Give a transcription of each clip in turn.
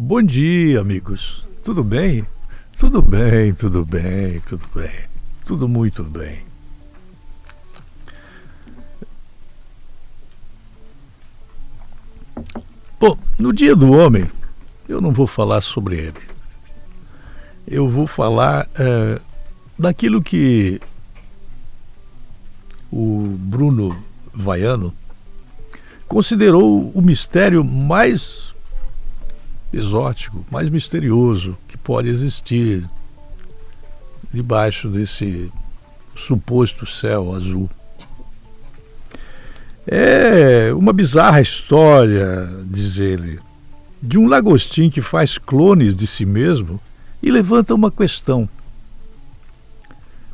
Bom dia, amigos. Tudo bem? Tudo bem, tudo bem, tudo bem. Tudo muito bem. Bom, no dia do homem, eu não vou falar sobre ele. Eu vou falar é, daquilo que o Bruno Vaiano considerou o mistério mais exótico, mais misterioso que pode existir debaixo desse suposto céu azul. É uma bizarra história, diz ele, de um lagostim que faz clones de si mesmo e levanta uma questão.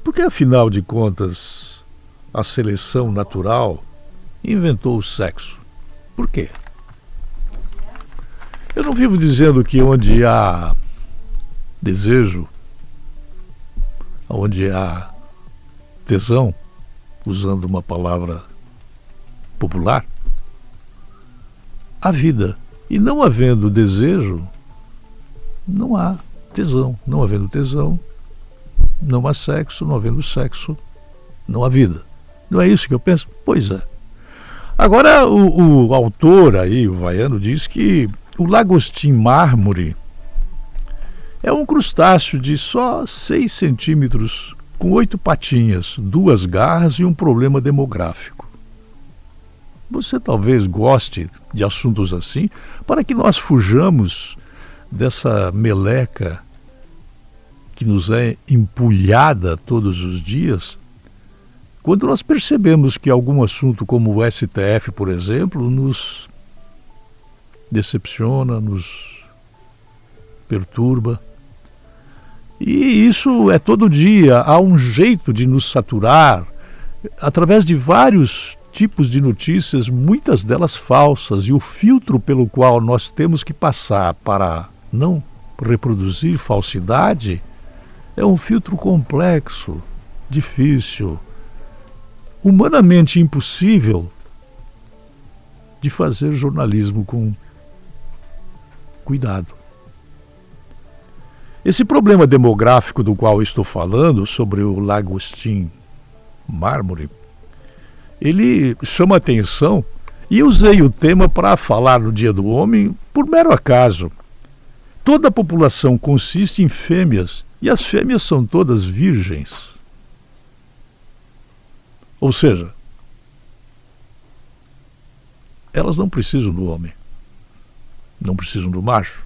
Por que, afinal de contas, a seleção natural inventou o sexo? Por quê? Eu não vivo dizendo que onde há desejo, onde há tesão, usando uma palavra popular, há vida. E não havendo desejo, não há tesão. Não havendo tesão, não há sexo. Não havendo sexo, não há vida. Não é isso que eu penso? Pois é. Agora, o, o autor aí, o Vaiano, diz que o lagostim mármore é um crustáceo de só 6 centímetros, com oito patinhas, duas garras e um problema demográfico. Você talvez goste de assuntos assim, para que nós fujamos dessa meleca que nos é empulhada todos os dias, quando nós percebemos que algum assunto como o STF, por exemplo, nos decepciona, nos perturba. E isso é todo dia. Há um jeito de nos saturar através de vários tipos de notícias, muitas delas falsas, e o filtro pelo qual nós temos que passar para não reproduzir falsidade é um filtro complexo, difícil, humanamente impossível de fazer jornalismo com cuidado. Esse problema demográfico do qual estou falando, sobre o lagostim mármore, ele chama atenção e usei o tema para falar no Dia do Homem por mero acaso. Toda a população consiste em fêmeas e as fêmeas são todas virgens. Ou seja, elas não precisam do homem não precisam do macho.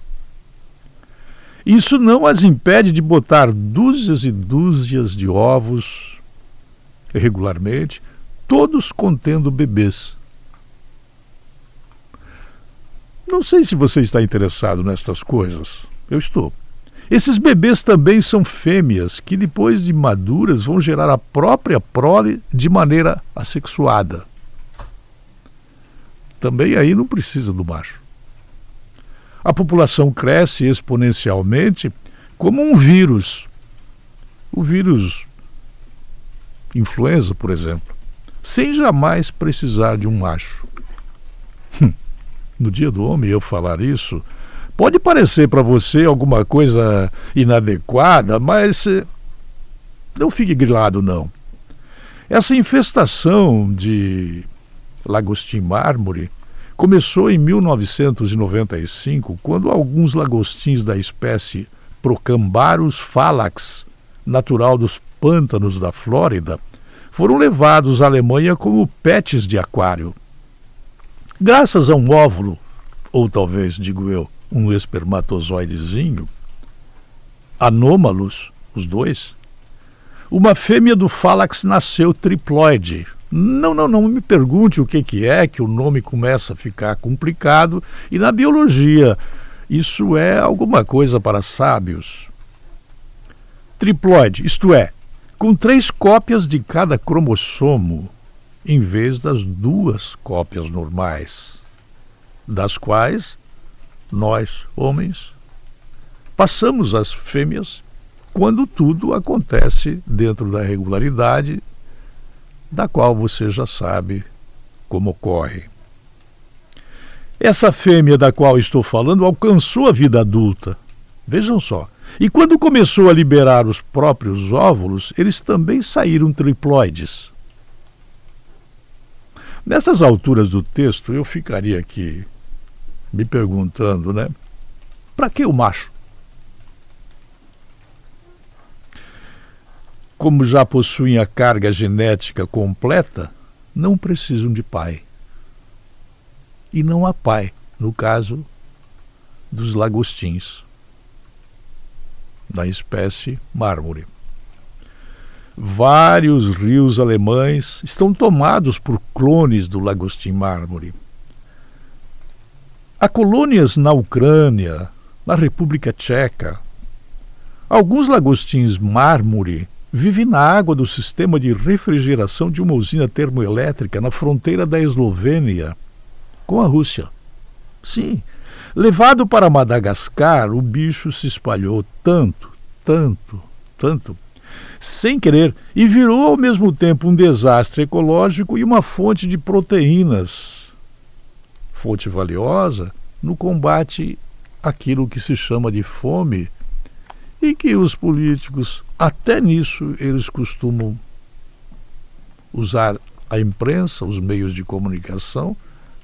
Isso não as impede de botar dúzias e dúzias de ovos regularmente, todos contendo bebês. Não sei se você está interessado nestas coisas. Eu estou. Esses bebês também são fêmeas que, depois de maduras, vão gerar a própria prole de maneira assexuada. Também aí não precisa do macho a população cresce exponencialmente como um vírus. O vírus influenza, por exemplo, sem jamais precisar de um macho. Hum, no dia do homem eu falar isso pode parecer para você alguma coisa inadequada, mas eh, não fique grilado não. Essa infestação de lagostim mármore Começou em 1995, quando alguns lagostins da espécie Procambarus phalax, natural dos pântanos da Flórida, foram levados à Alemanha como pets de aquário. Graças a um óvulo, ou talvez, digo eu, um espermatozoidezinho, anômalos, os dois, uma fêmea do Phalax nasceu triploide, não, não, não me pergunte o que, que é, que o nome começa a ficar complicado. E na biologia, isso é alguma coisa para sábios. Triploide, isto é, com três cópias de cada cromossomo, em vez das duas cópias normais, das quais nós, homens, passamos as fêmeas quando tudo acontece dentro da regularidade da qual você já sabe como ocorre. Essa fêmea da qual estou falando alcançou a vida adulta. Vejam só. E quando começou a liberar os próprios óvulos, eles também saíram triploides. Nessas alturas do texto, eu ficaria aqui me perguntando, né? Para que o macho? Como já possuem a carga genética completa, não precisam de pai. E não há pai, no caso dos lagostins, da espécie mármore. Vários rios alemães estão tomados por clones do lagostim mármore. Há colônias na Ucrânia, na República Tcheca. Alguns lagostins mármore vivem na água do sistema de refrigeração de uma usina termoelétrica na fronteira da Eslovênia com a Rússia. Sim, levado para Madagascar, o bicho se espalhou tanto, tanto, tanto, sem querer, e virou ao mesmo tempo um desastre ecológico e uma fonte de proteínas. Fonte valiosa no combate àquilo que se chama de fome e que os políticos, até nisso, eles costumam usar a imprensa, os meios de comunicação,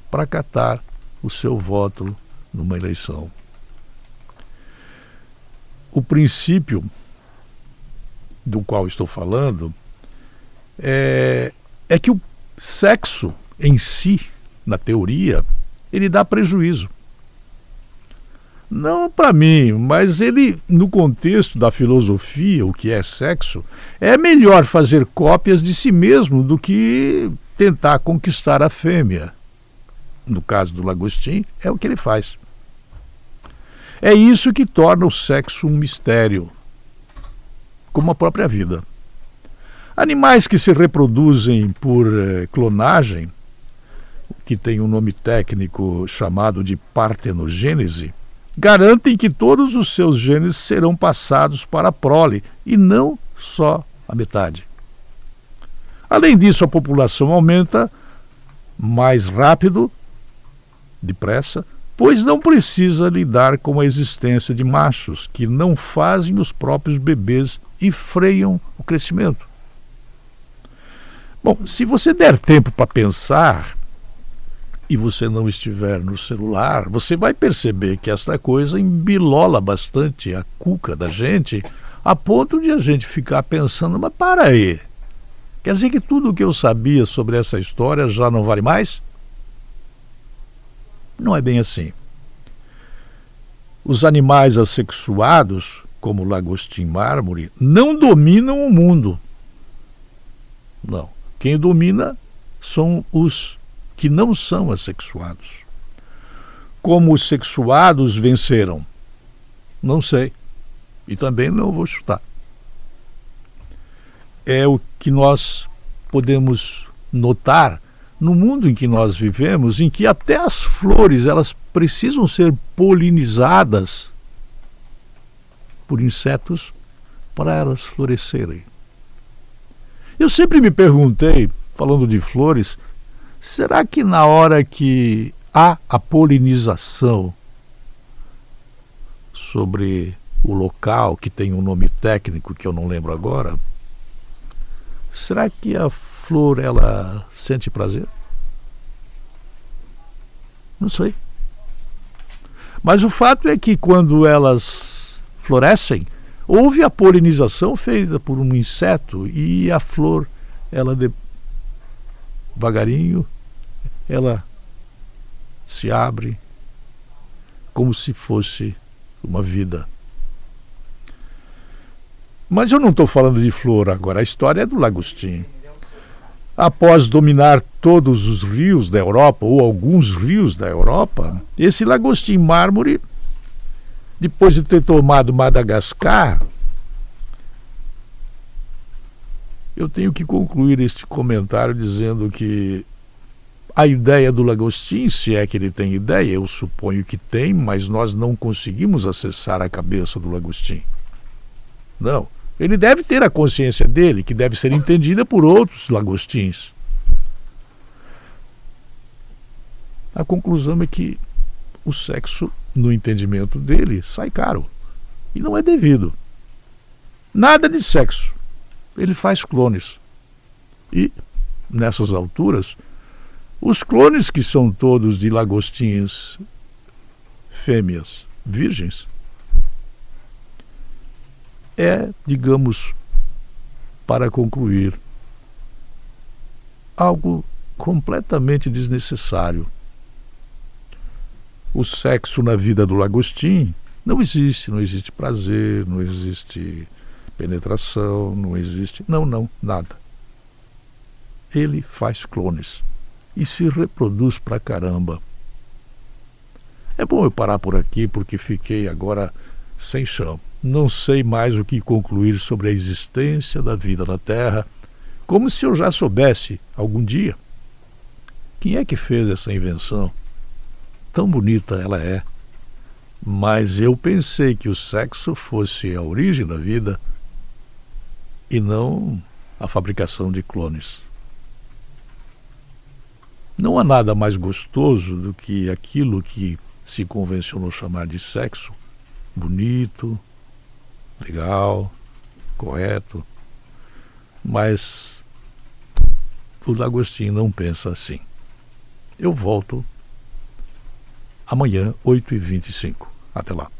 para catar o seu voto numa eleição. O princípio do qual estou falando é, é que o sexo em si, na teoria, ele dá prejuízo. Não para mim, mas ele, no contexto da filosofia, o que é sexo, é melhor fazer cópias de si mesmo do que tentar conquistar a fêmea. No caso do Lagostim, é o que ele faz. É isso que torna o sexo um mistério, como a própria vida. Animais que se reproduzem por eh, clonagem, que tem um nome técnico chamado de partenogênese, garantem que todos os seus genes serão passados para a prole e não só a metade. Além disso, a população aumenta mais rápido, depressa, pois não precisa lidar com a existência de machos que não fazem os próprios bebês e freiam o crescimento. Bom, se você der tempo para pensar, e você não estiver no celular, você vai perceber que esta coisa embilola bastante a cuca da gente, a ponto de a gente ficar pensando, mas para aí, quer dizer que tudo o que eu sabia sobre essa história já não vale mais? Não é bem assim. Os animais assexuados, como o lagostim mármore, não dominam o mundo. Não. Quem domina são os que não são assexuados. Como os sexuados venceram? Não sei. E também não vou chutar. É o que nós podemos notar no mundo em que nós vivemos, em que até as flores elas precisam ser polinizadas por insetos para elas florescerem. Eu sempre me perguntei, falando de flores, Será que na hora que há a polinização sobre o local, que tem um nome técnico que eu não lembro agora, será que a flor ela sente prazer? Não sei. Mas o fato é que quando elas florescem, houve a polinização feita por um inseto e a flor, ela devagarinho ela se abre como se fosse uma vida. Mas eu não estou falando de flor agora, a história é do Lagostim. Após dominar todos os rios da Europa, ou alguns rios da Europa, esse Lagostim mármore, depois de ter tomado Madagascar, eu tenho que concluir este comentário dizendo que a ideia do Lagostin, se é que ele tem ideia, eu suponho que tem, mas nós não conseguimos acessar a cabeça do Lagostin. Não. Ele deve ter a consciência dele, que deve ser entendida por outros lagostins. A conclusão é que o sexo, no entendimento dele, sai caro. E não é devido. Nada de sexo. Ele faz clones. E, nessas alturas, os clones, que são todos de lagostinhas fêmeas virgens, é, digamos, para concluir, algo completamente desnecessário. O sexo na vida do lagostim não existe, não existe prazer, não existe penetração, não existe. Não, não, nada. Ele faz clones e se reproduz pra caramba. É bom eu parar por aqui porque fiquei agora sem chão. Não sei mais o que concluir sobre a existência da vida na Terra, como se eu já soubesse algum dia. Quem é que fez essa invenção? Tão bonita ela é. Mas eu pensei que o sexo fosse a origem da vida e não a fabricação de clones. Não há nada mais gostoso do que aquilo que se convencionou chamar de sexo bonito, legal, correto. Mas o D'Agostinho não pensa assim. Eu volto amanhã, 8h25. Até lá.